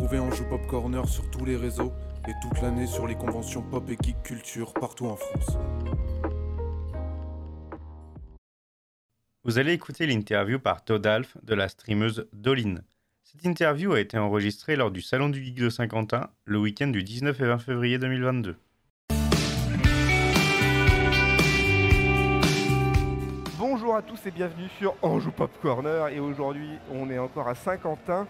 Retrouvez Anjou Pop Corner sur tous les réseaux et toute l'année sur les conventions pop et geek culture partout en France. Vous allez écouter l'interview par Todalf de la streameuse Doline. Cette interview a été enregistrée lors du Salon du Geek de Saint-Quentin le week-end du 19 et 20 février 2022. Bonjour à tous et bienvenue sur Anjou Pop Corner et aujourd'hui on est encore à Saint-Quentin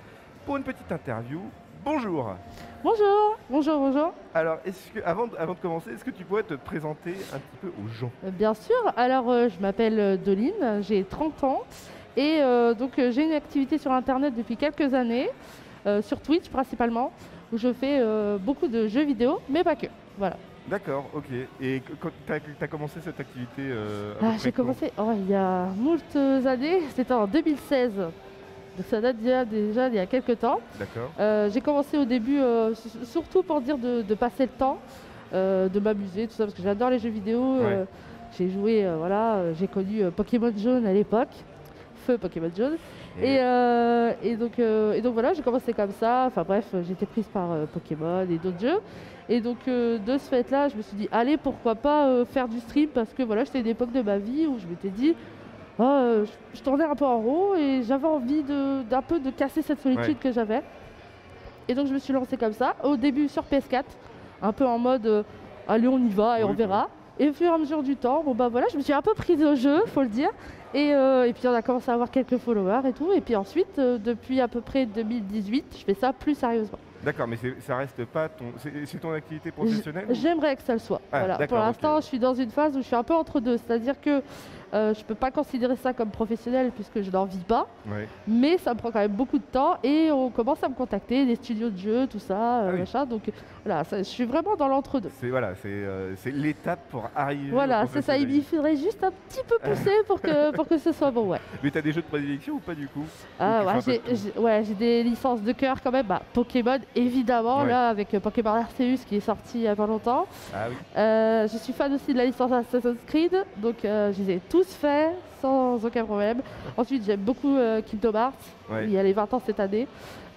pour une petite interview. Bonjour Bonjour, bonjour, bonjour. Alors, est-ce que, avant, de- avant de commencer, est-ce que tu pourrais te présenter un petit peu aux gens? Euh, Bien sûr, alors euh, je m'appelle euh, Doline, j'ai 30 ans et euh, donc euh, j'ai une activité sur internet depuis quelques années, sur Twitch principalement, où je fais beaucoup de jeux vidéo, mais pas que. Voilà. D'accord, ok. Et quand tu as, commencé cette activité Ah, j'ai commencé oh, il y a moult années, c'était en 2016. Donc ça date déjà, déjà il y a quelques temps. D'accord. Euh, j'ai commencé au début euh, surtout pour dire de, de passer le temps, euh, de m'amuser, tout ça, parce que j'adore les jeux vidéo. j'ai joué, voilà, j'ai connu Pokémon Jaune à l'époque, feu Pokémon Jaune. Et, et donc, et donc voilà, j'ai commencé comme ça. Enfin bref, été prise par Pokémon et d'autres jeux. Et donc de ce fait-là, je me suis dit, allez, pourquoi pas faire du stream Parce que voilà, j'étais une époque de ma vie où je m'étais dit, euh, je, je tournais un peu en rond et j'avais envie de- d'un peu de casser cette solitude Ouais. que j'avais. Et donc je me suis lancée comme ça. Au début sur PS4, un peu en mode, euh, allez, on y va et Oui, on verra. Et au fur et à mesure du temps, bon bah voilà, je me suis un peu prise au jeu, faut le dire. Et, euh, et puis on a commencé à avoir quelques followers et tout. Et puis ensuite, euh, depuis à peu près 2018, je fais ça plus sérieusement. D'accord, mais ça reste pas ton. C'est ton activité professionnelle J'aimerais que ça le soit. Ah, voilà. Pour l'instant, je suis dans une phase où je suis un peu entre deux. C'est-à-dire que euh, je peux pas considérer ça comme professionnel puisque je n'en vis pas. Ouais. Mais ça me prend quand même beaucoup de temps et on commence à me contacter, des studios de jeux, tout ça, euh, Ah oui. machin. Donc voilà, ça- je suis vraiment dans l'entre-deux. C'est voilà, c'est euh, l'étape pour arriver. Voilà, c'est ça. Il faudrait juste un petit peu pousser pour que, pour que ce soit bon, ouais. Mais t'as des jeux de prédilection ou pas du coup? Ah, ouais, j'ai, de ouais, des licences de cœur quand même. Bah, Pokémon, évidemment, Ouais. là, avec euh, Pokémon Arceus qui est sorti il y a pas longtemps. Ah oui. Euh, je suis fan aussi de la licence Assassin's Creed, donc euh, je les ai tous faits sans aucun problème. Ensuite, j'aime beaucoup euh, Kingdom Hearts. Ouais. Il y a les 20 ans cette année,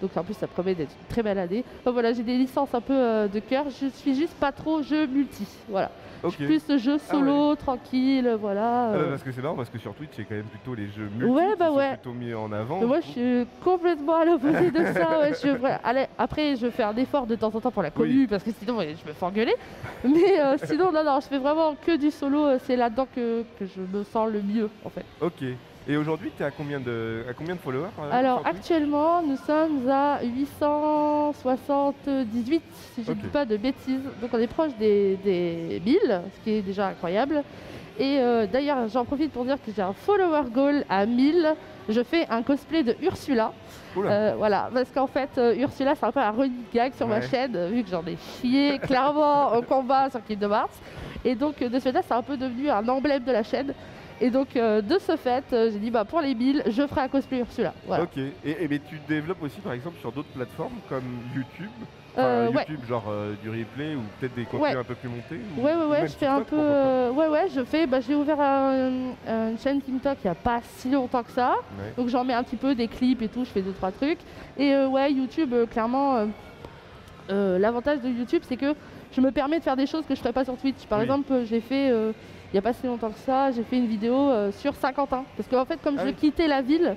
donc en plus, ça promet d'être une très belle année. Enfin, voilà, j'ai des licences un peu euh, de cœur. Je suis juste pas trop jeu multi. Voilà. Ok. Plus ce jeu solo, tranquille, voilà. Ah bah, euh. parce que c'est marrant parce que sur Twitch c'est quand même plutôt les jeux multi Ouais, qui bah sont ouais. plutôt mis en avant. Mais moi, je je suis complètement à l'opposé de ça. ouais, je. Allez, après, je fais un effort de temps en temps pour la commu Oui. parce que sinon, je me fais engueuler. Mais euh, sinon, non, non, je fais vraiment que du solo. C'est là-dedans que, que je me sens le mieux, en fait. Ok. Et aujourd'hui, tu es à combien de à combien de followers exemple, Alors, actuellement, nous sommes à 878, si je ne dis pas de bêtises. Donc, on est proche des, des 1000, ce qui est déjà incroyable. Et euh, d'ailleurs, j'en profite pour dire que j'ai un follower goal à 1000. Je fais un cosplay de Ursula. Euh, voilà, parce qu'en fait, euh, Ursula, c'est un peu un running gag sur ma chaîne, euh, vu que j'en ai chié clairement au combat sur Kingdom Hearts. Et donc, euh, de ce fait-là, c'est un peu devenu un emblème de la chaîne. Et donc, euh, de ce fait, euh, j'ai dit, bah, pour les 1000, je ferai un cosplay Ursula. Voilà. Ok. Et, et mais tu développes aussi par exemple sur d'autres plateformes comme YouTube. Enfin, Euh, ouais. YouTube genre euh, du replay ou peut-être des contenus Ouais. un peu plus montés. ou Ouais, ouais, ouais, même je fais un TikTok, peu. pourquoi pas. euh, ouais, ouais, je fais. Bah, j'ai ouvert un- une chaîne TikTok il n'y a pas si longtemps que ça. Ouais. Donc j'en mets un petit peu des clips et tout, je fais deux trois trucs. Et euh, ouais, YouTube, euh, clairement, euh, euh, l'avantage de YouTube, c'est que je me permets de faire des choses que je ferais pas sur Twitch. Par Oui. exemple, j'ai fait, euh, il n'y a pas si longtemps que ça, j'ai fait une vidéo euh, sur Saint-Quentin. Parce qu'en fait, comme Ah je oui. quittais la ville,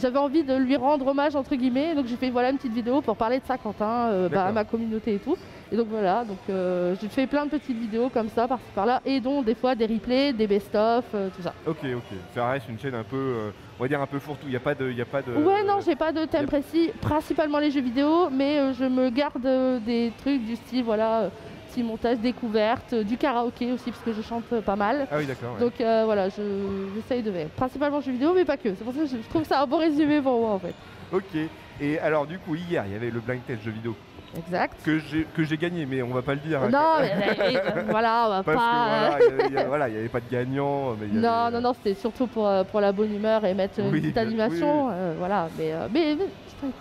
j'avais envie de lui rendre hommage, entre guillemets. Donc j'ai fait voilà, une petite vidéo pour parler de Saint-Quentin, euh, bah, à ma communauté et tout. Et donc voilà, donc j'ai fait plein de petites vidéos comme ça, par-ci par-là, et dont des fois des replays, des best-of, tout ça. Ok, ok. Ça reste une chaîne un peu, on va dire un peu fourre-tout. Il n'y a pas de, il a pas de. Ouais, non, j'ai pas de thème précis, principalement les jeux vidéo, mais euh, je me garde euh, des trucs du style, voilà, euh, petit montage découverte, euh, du karaoké aussi, parce que je chante euh, pas mal. Ah oui, d'accord. ouais. Donc euh, voilà, je- j'essaye de. Principalement jeux vidéo, mais pas que. C'est pour ça que je trouve ça un bon résumé pour moi en fait. Ok. Et alors du coup hier, il y avait le blind test jeu vidéo Exact. que j'ai que j'ai gagné, mais on va pas le dire. hein, Non, mais, mais, euh, voilà, on va Parce pas. que voilà, il avait- il voilà, n'y avait pas de gagnant. Mais y Non, avait- non, non, c'était surtout pour, euh, pour la bonne humeur et mettre une Oui, petite animation. oui, euh, voilà, mais, euh, mais, mais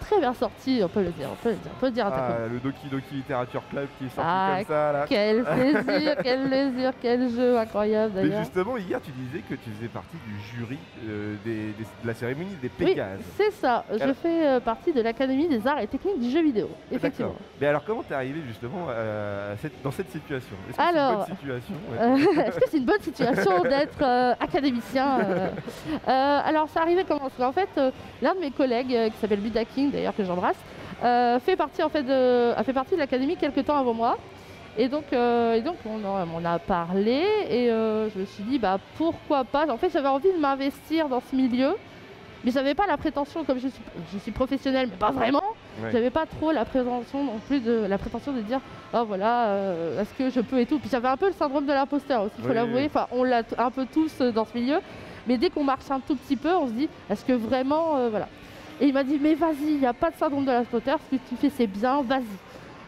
très bien sorti, on peut le dire, on peut le dire, on peut le dire Ah, le Doki Doki Literature Club qui est sorti Ah, comme ça là. Quel plaisir, quel plaisir, quel jeu incroyable Mais d'ailleurs. justement, hier, tu disais que tu faisais partie du jury euh, des- des- de la cérémonie des Oui, Pégases. c'est ça, je fais euh, partie de l'Académie des arts et techniques du jeu vidéo, effectivement. Mais alors, comment t'es arrivé justement cette- dans cette situation? Est-ce que c'est Alors, une bonne situation? ouais. Euh, Est-ce que c'est une bonne situation d'être euh, académicien euh Alors, ça arrivait comment? Qu'en fait, l'un de mes collègues, qui s'appelle Buda King, d'ailleurs que j'embrasse, fait partie en fait de, a fait partie de l'académie quelques temps avant moi. Et donc, et donc on, en, a parlé et je me suis dit bah pourquoi pas? En fait, j'avais envie de m'investir dans ce milieu, mais j'avais pas la prétention, comme je suis, je suis professionnelle, mais pas vraiment. J'avais pas trop la prétention non plus de la prétention de dire oh voilà euh, est-ce que je peux et tout. Puis j'avais un peu le syndrome de l'imposteur aussi, il faut Oui, l'avouer. oui. Enfin on l'a un peu tous euh, dans ce milieu. Mais dès qu'on marche un tout petit peu, on se dit est-ce que vraiment euh, voilà. Et il m'a dit mais vas-y, il n'y a pas de syndrome de l'imposteur, ce que tu fais c'est bien, vas-y.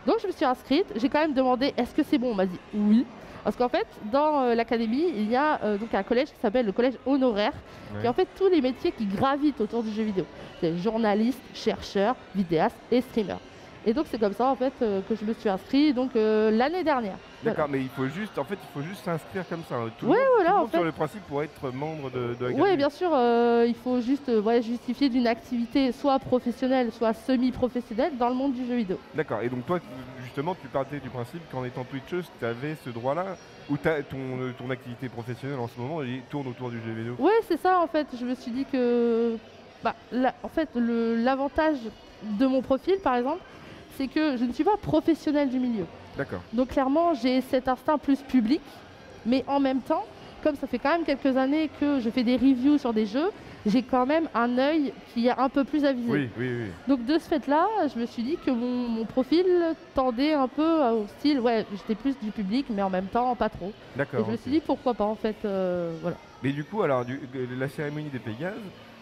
Donc je me suis inscrite, j'ai quand même demandé est-ce que c'est bon, on m'a dit oui. Parce qu'en fait, dans euh, l'académie, il y a euh, donc un collège qui s'appelle le collège honoraire, qui est Ouais. en fait tous les métiers qui gravitent autour du jeu vidéo. C'est journaliste, chercheur, vidéaste et streamer. Et donc c'est comme ça en fait euh, que je me suis inscrit donc euh, l'année dernière. Voilà. D'accord, mais il faut juste, en fait, il faut juste s'inscrire comme ça. hein. Tout Ouais, monde, voilà, tout le en monde sur le principe pour être membre de, de Oui, bien sûr, euh, il faut juste ouais, justifier d'une activité soit professionnelle, soit semi-professionnelle dans le monde du jeu vidéo. D'accord. Et donc toi, justement, tu partais du principe qu'en étant Twitcheuse, tu avais ce droit-là, ou ton, ton activité professionnelle en ce moment, elle tourne autour du jeu vidéo? Ouais, c'est ça en fait. Je me suis dit que, bah, la- en fait, l'avantage de mon profil, par exemple, c'est que je ne suis pas professionnelle du milieu. D'accord. Donc clairement, j'ai cet instinct plus public, mais en même temps, comme ça fait quand même quelques années que je fais des reviews sur des jeux, j'ai quand même un œil qui est un peu plus avisé. Oui, oui, oui. Donc de ce fait-là, je me suis dit que mon, mon profil tendait un peu au style, ouais, j'étais plus du public, mais en même temps pas trop. Et D'accord. je me suis dit pourquoi pas en fait, euh, voilà. Mais du coup, alors, du- la cérémonie des Pégases,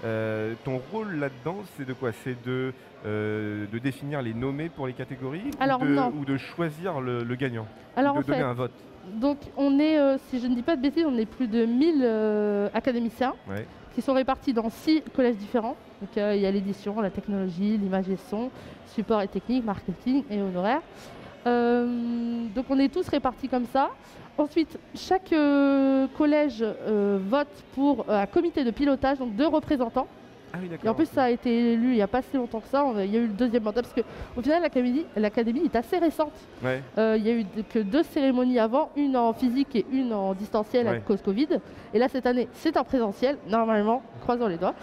euh, ton rôle là-dedans, c'est de quoi? C'est de, euh, de définir les nommés pour les catégories Alors, ou, de, non. ou de choisir le, le gagnant? Alors De en donner fait, un vote? donc on est, euh, si je ne dis pas de bêtises, on est plus de 1000 euh, académiciens Ouais. Qui sont répartis dans six collèges différents. Donc euh, il y a l'édition, la technologie, l'image et son, support et technique, marketing et honoraire. Euh, donc on est tous répartis comme ça. Ensuite, chaque euh, collège euh, vote pour un comité de pilotage, donc deux représentants. Ah oui. Et en plus, ça a été élu il n'y a pas si longtemps que ça. Il y a eu le deuxième mandat parce qu'au final, l'académie l'académie est assez récente. Ouais. Euh, il y a eu que deux cérémonies avant, une en physique et une en distanciel à cause Covid. Et là, cette année, c'est en présentiel, normalement, croisons les doigts.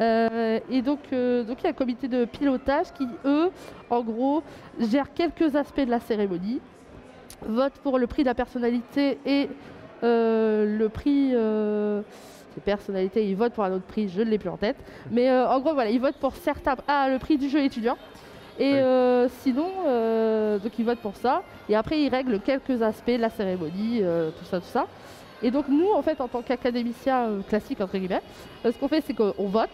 Euh, et donc, euh, donc, il y a un comité de pilotage qui, eux, en gros, gèrent quelques aspects de la cérémonie, votent pour le prix de la personnalité et le prix. Euh, c'est personnalité, ils votent pour un autre prix, je ne l'ai plus en tête. Mais euh, en gros, voilà, ils votent pour certains. Ah, le prix du jeu étudiant. Et euh, sinon, euh, donc ils votent pour ça. Et après, ils règlent quelques aspects de la cérémonie, tout ça, tout ça. Et donc nous, en fait, en tant qu'académiciens euh, classiques, entre guillemets, ce qu'on fait, c'est qu'on vote.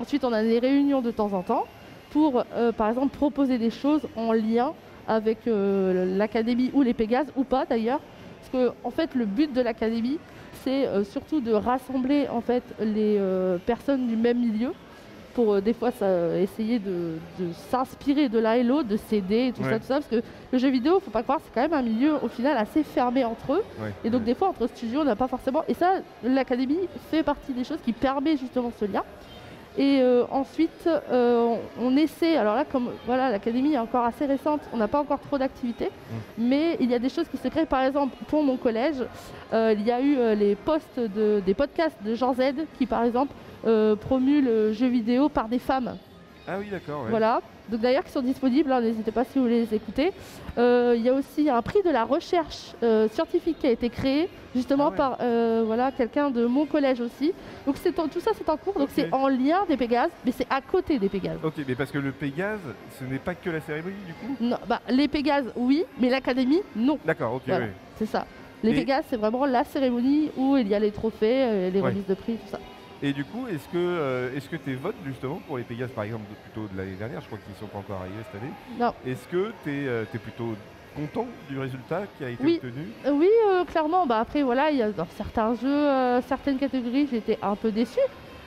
Ensuite, on a des réunions de temps en temps pour, par exemple, proposer des choses en lien avec l'académie ou les Pégases, ou pas d'ailleurs. Parce que, en fait, le but de l'académie, c'est euh, surtout de rassembler en fait les euh, personnes du même milieu pour euh, des fois ça- essayer de, de s'inspirer de l'un et l'autre, de s'aider et tout Ouais. ça, tout ça, parce que le jeu vidéo, faut pas croire, c'est quand même un milieu au final assez fermé entre eux. Ouais. Et donc Ouais. des fois entre studios, on n'a pas forcément. Et ça, l'académie fait partie des choses qui permet justement ce lien. Et euh, ensuite, euh, on, on essaie. Alors là, comme voilà, l'académie est encore assez récente, on n'a pas encore trop d'activités, mais il y a des choses qui se créent. Par exemple, pour mon collège, euh, il y a eu les posts de, des podcasts de Jean Z qui, par exemple, euh, promu le jeu vidéo par des femmes. Ah oui, d'accord. ouais. Voilà. Donc d'ailleurs, qui sont disponibles, hein, n'hésitez pas si vous voulez les écouter. Euh, Il y a aussi un prix de la recherche euh, scientifique qui a été créé justement Ah ouais. par euh, voilà, quelqu'un de mon collège aussi. Donc c'est en- tout ça c'est en cours, donc c'est en lien des Pégases, mais c'est à côté des Pégases. Ok, mais parce que le Pégase, ce n'est pas que la cérémonie du coup? Non, bah, les Pégases, oui, mais l'académie, non. D'accord, ok, Voilà. oui. C'est ça. Les Pégases, c'est vraiment la cérémonie où il y a les trophées, les Ouais. remises de prix, tout ça. Et du coup, est-ce que, euh, est-ce que tes votes justement pour les Pégases, par exemple, de- plutôt de l'année dernière, je crois qu'ils sont pas encore arrivés cette année, Non. est-ce que tu es, plutôt content du résultat qui a été Oui. obtenu? Euh, oui, euh, clairement. Bah, après, voilà, il y a dans certains jeux, euh, certaines catégories, j'étais un peu déçue.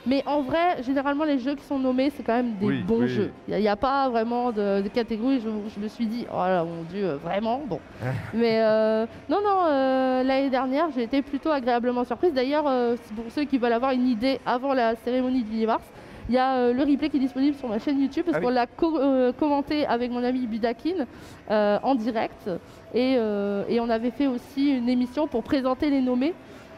Mais en vrai, généralement, les jeux qui sont nommés, c'est quand même des Oui, bons oui. jeux. Il n'y a, pas vraiment de, de catégorie. Je, je me suis dit, oh là mon dieu, euh, vraiment? Bon. Mais euh, non, non, euh, l'année dernière, j'ai été plutôt agréablement surprise. D'ailleurs, euh, pour ceux qui veulent avoir une idée avant la cérémonie du 8 mars, il y a euh, le replay qui est disponible sur ma chaîne YouTube parce Ah oui. qu'on l'a co- euh, commenté avec mon ami Budakin euh, en direct. Et, et on avait fait aussi une émission pour présenter les nommés.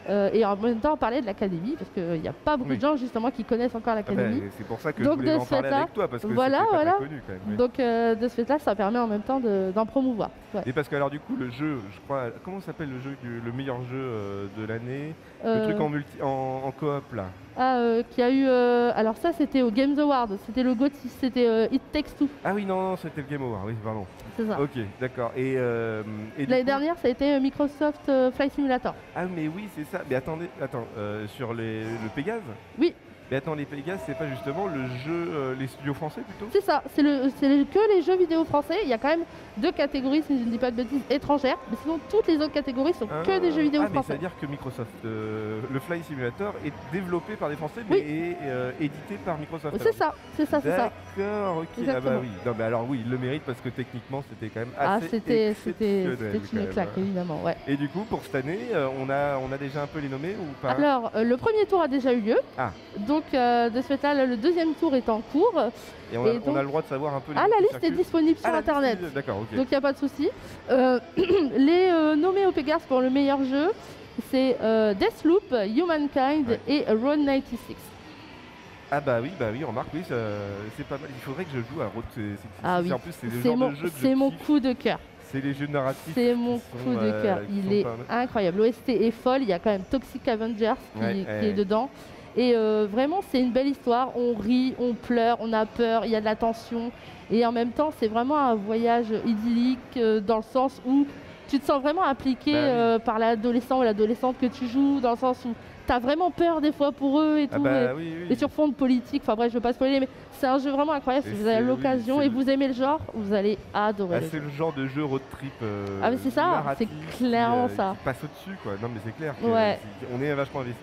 Euh, et en même temps parler de l'académie parce qu'il n'y a pas beaucoup Oui. de gens justement qui connaissent encore Ah ben, l'académie. c'est pour ça que Donc, je voulais en parler avec toi parce que voilà, pas voilà. connu quand même. oui. Donc euh, de ce fait-là, ça permet en même temps de- d'en promouvoir. Ouais. Et parce que alors du coup le jeu, je crois, comment s'appelle le jeu, le meilleur jeu euh, de l'année, le truc en multi, en, en coop là. ah, euh, qui a eu. euh, alors ça, c'était au Games Award. C'était le GOTY. C'était euh, It Takes Two. Ah oui non, non c'était le Game Over, oui pardon. C'est ça. Ok, d'accord. Et, L'année coup- dernière, ça a été Microsoft Flight Simulator. Ah mais oui c'est ça. Mais attendez, attends, euh, sur les, le Pégase. Oui. Mais attends les Pégase, c'est pas justement le jeu, euh, les studios français plutôt? C'est ça. C'est le, c'est le- que les jeux vidéo français. Il y a quand même deux catégories, si je ne dis pas de bêtises, étrangères. Mais sinon, toutes les autres catégories sont que des jeux vidéo ah, français. c'est-à-dire que Microsoft, euh, le Fly Simulator est développé par des Français mais Oui. est euh, édité par Microsoft. C'est ça. C'est ça. C'est ça. D'accord, ok. Ah bah oui. Non mais alors oui, il le mérite parce que techniquement c'était quand même Ah, assez c'était, c'était, c'était une claque, évidemment. Ouais. Et du coup, pour cette année, euh, on a, on a déjà un peu les nommés ou pas? Alors, euh, le premier tour a déjà eu lieu. Ah. Donc, de ce fait-là, le deuxième tour est en cours. Et on a, et on a donc- le droit de savoir un peu les Ah, la liste est disponible Ah, sur Internet. D'accord, ok. Donc il n'y a pas de souci. Euh, les euh, nommés au Pégase pour le meilleur jeu, c'est euh, Deathloop, Humankind Ouais. et Road 96. Ah bah oui, bah oui, remarque, oui, c'est pas mal. Il faudrait que je joue à Road. c'est- c'est- Ah c'est- oui. En plus, c'est le C'est genre mon, de jeu c'est mon coup de cœur. C'est les jeux narratifs. C'est mon coup de cœur. Il est incroyable. L'OST est folle. Il y a quand même Toxic Avengers qui, Ouais, qui ouais. est dedans. Et euh, vraiment, c'est une belle histoire. On rit, on pleure, on a peur, il y a de la tension. Et en même temps, c'est vraiment un voyage idyllique euh, dans le sens où tu te sens vraiment impliqué Bah oui. euh, par l'adolescent ou l'adolescente que tu joues, dans le sens où tu as vraiment peur des fois pour eux et Ah tout. bah et- oui, oui. et sur fond de politique, enfin bref, je veux pas spoiler, mais c'est un jeu vraiment incroyable. Et Si vous avez l'occasion et vous aimez le genre, vous allez adorer. Ah, le c'est le genre de jeu road trip. Ah, mais c'est ça, c'est clairement ça. qui passe au-dessus, quoi. Non, mais c'est clair. Ouais. on est vachement investi.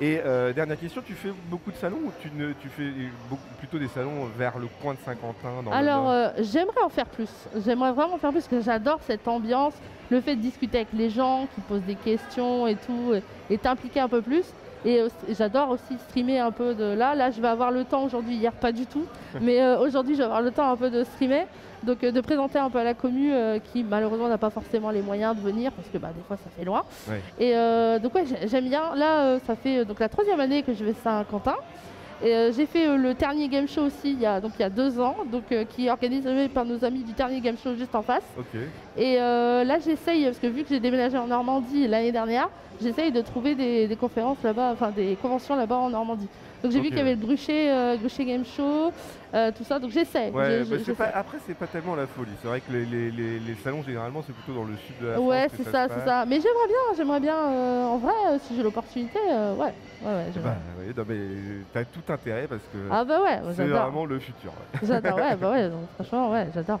Et euh, dernière question, tu fais beaucoup de salons ou tu, ne, tu fais beaucoup, plutôt des salons vers le coin de Saint-Quentin dans Alors, euh, j'aimerais en faire plus. J'aimerais vraiment en faire plus parce que j'adore cette ambiance, le fait de discuter avec les gens qui posent des questions et tout, et- et t'impliquer un peu plus. Et j'adore aussi streamer un peu de là. Là, je vais avoir le temps aujourd'hui, hier pas du tout. Mais euh, aujourd'hui, je vais avoir le temps un peu de streamer. Donc, euh, de présenter un peu à la commu euh, qui malheureusement n'a pas forcément les moyens de venir parce que bah, des fois ça fait loin. Ouais. Et donc, ouais, j'ai- j'aime bien. Là, ça fait donc la troisième année que je vais à Saint-Quentin. Et j'ai fait le Ternier Game Show aussi il y a, donc, il y a deux ans, donc, qui est organisé par nos amis du Ternier Game Show juste en face. Et là j'essaye, parce que vu que j'ai déménagé en Normandie l'année dernière, j'essaye de trouver des, des conférences là-bas, enfin des conventions là-bas en Normandie. Donc j'ai vu qu'il y avait le Gruchet, euh, Game Show, euh, tout ça, donc j'essaie. Ouais, pas, après, c'est pas tellement la folie. C'est vrai que les, les- les- les salons, généralement, c'est plutôt dans le sud de la France. Ouais, c'est ça, c'est ça. Mais j'aimerais bien, j'aimerais bien, euh, en vrai, euh, si j'ai l'opportunité, ouais, ouais, ouais, j'aimerais. Bah, ouais, non, mais t'as tout intérêt parce que Ah bah ouais, c'est vraiment le futur. ouais. J'adore, ouais, bah ouais, donc, franchement, ouais, j'adore.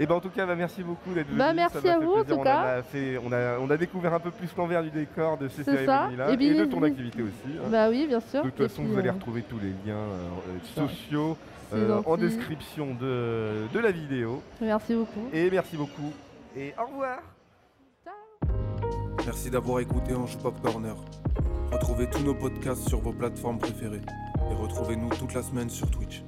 Et ben en tout cas, bah, merci beaucoup d'être venu. Bah, ça merci à fait vous, en tout on cas. en a fait, on a, on a découvert un peu plus l'envers du décor de ces C'est ça. cérémonies-là Et et, puis, de ton activité aussi. hein. Bah oui, bien sûr. de toute Et façon, puis, vous allez euh, retrouver tous les liens euh, sociaux euh, en description de, de la vidéo. Merci beaucoup. Et merci beaucoup. Et au revoir. Merci d'avoir écouté Anjou Pop Corner. Retrouvez tous nos podcasts sur vos plateformes préférées et retrouvez-nous toute la semaine sur Twitch.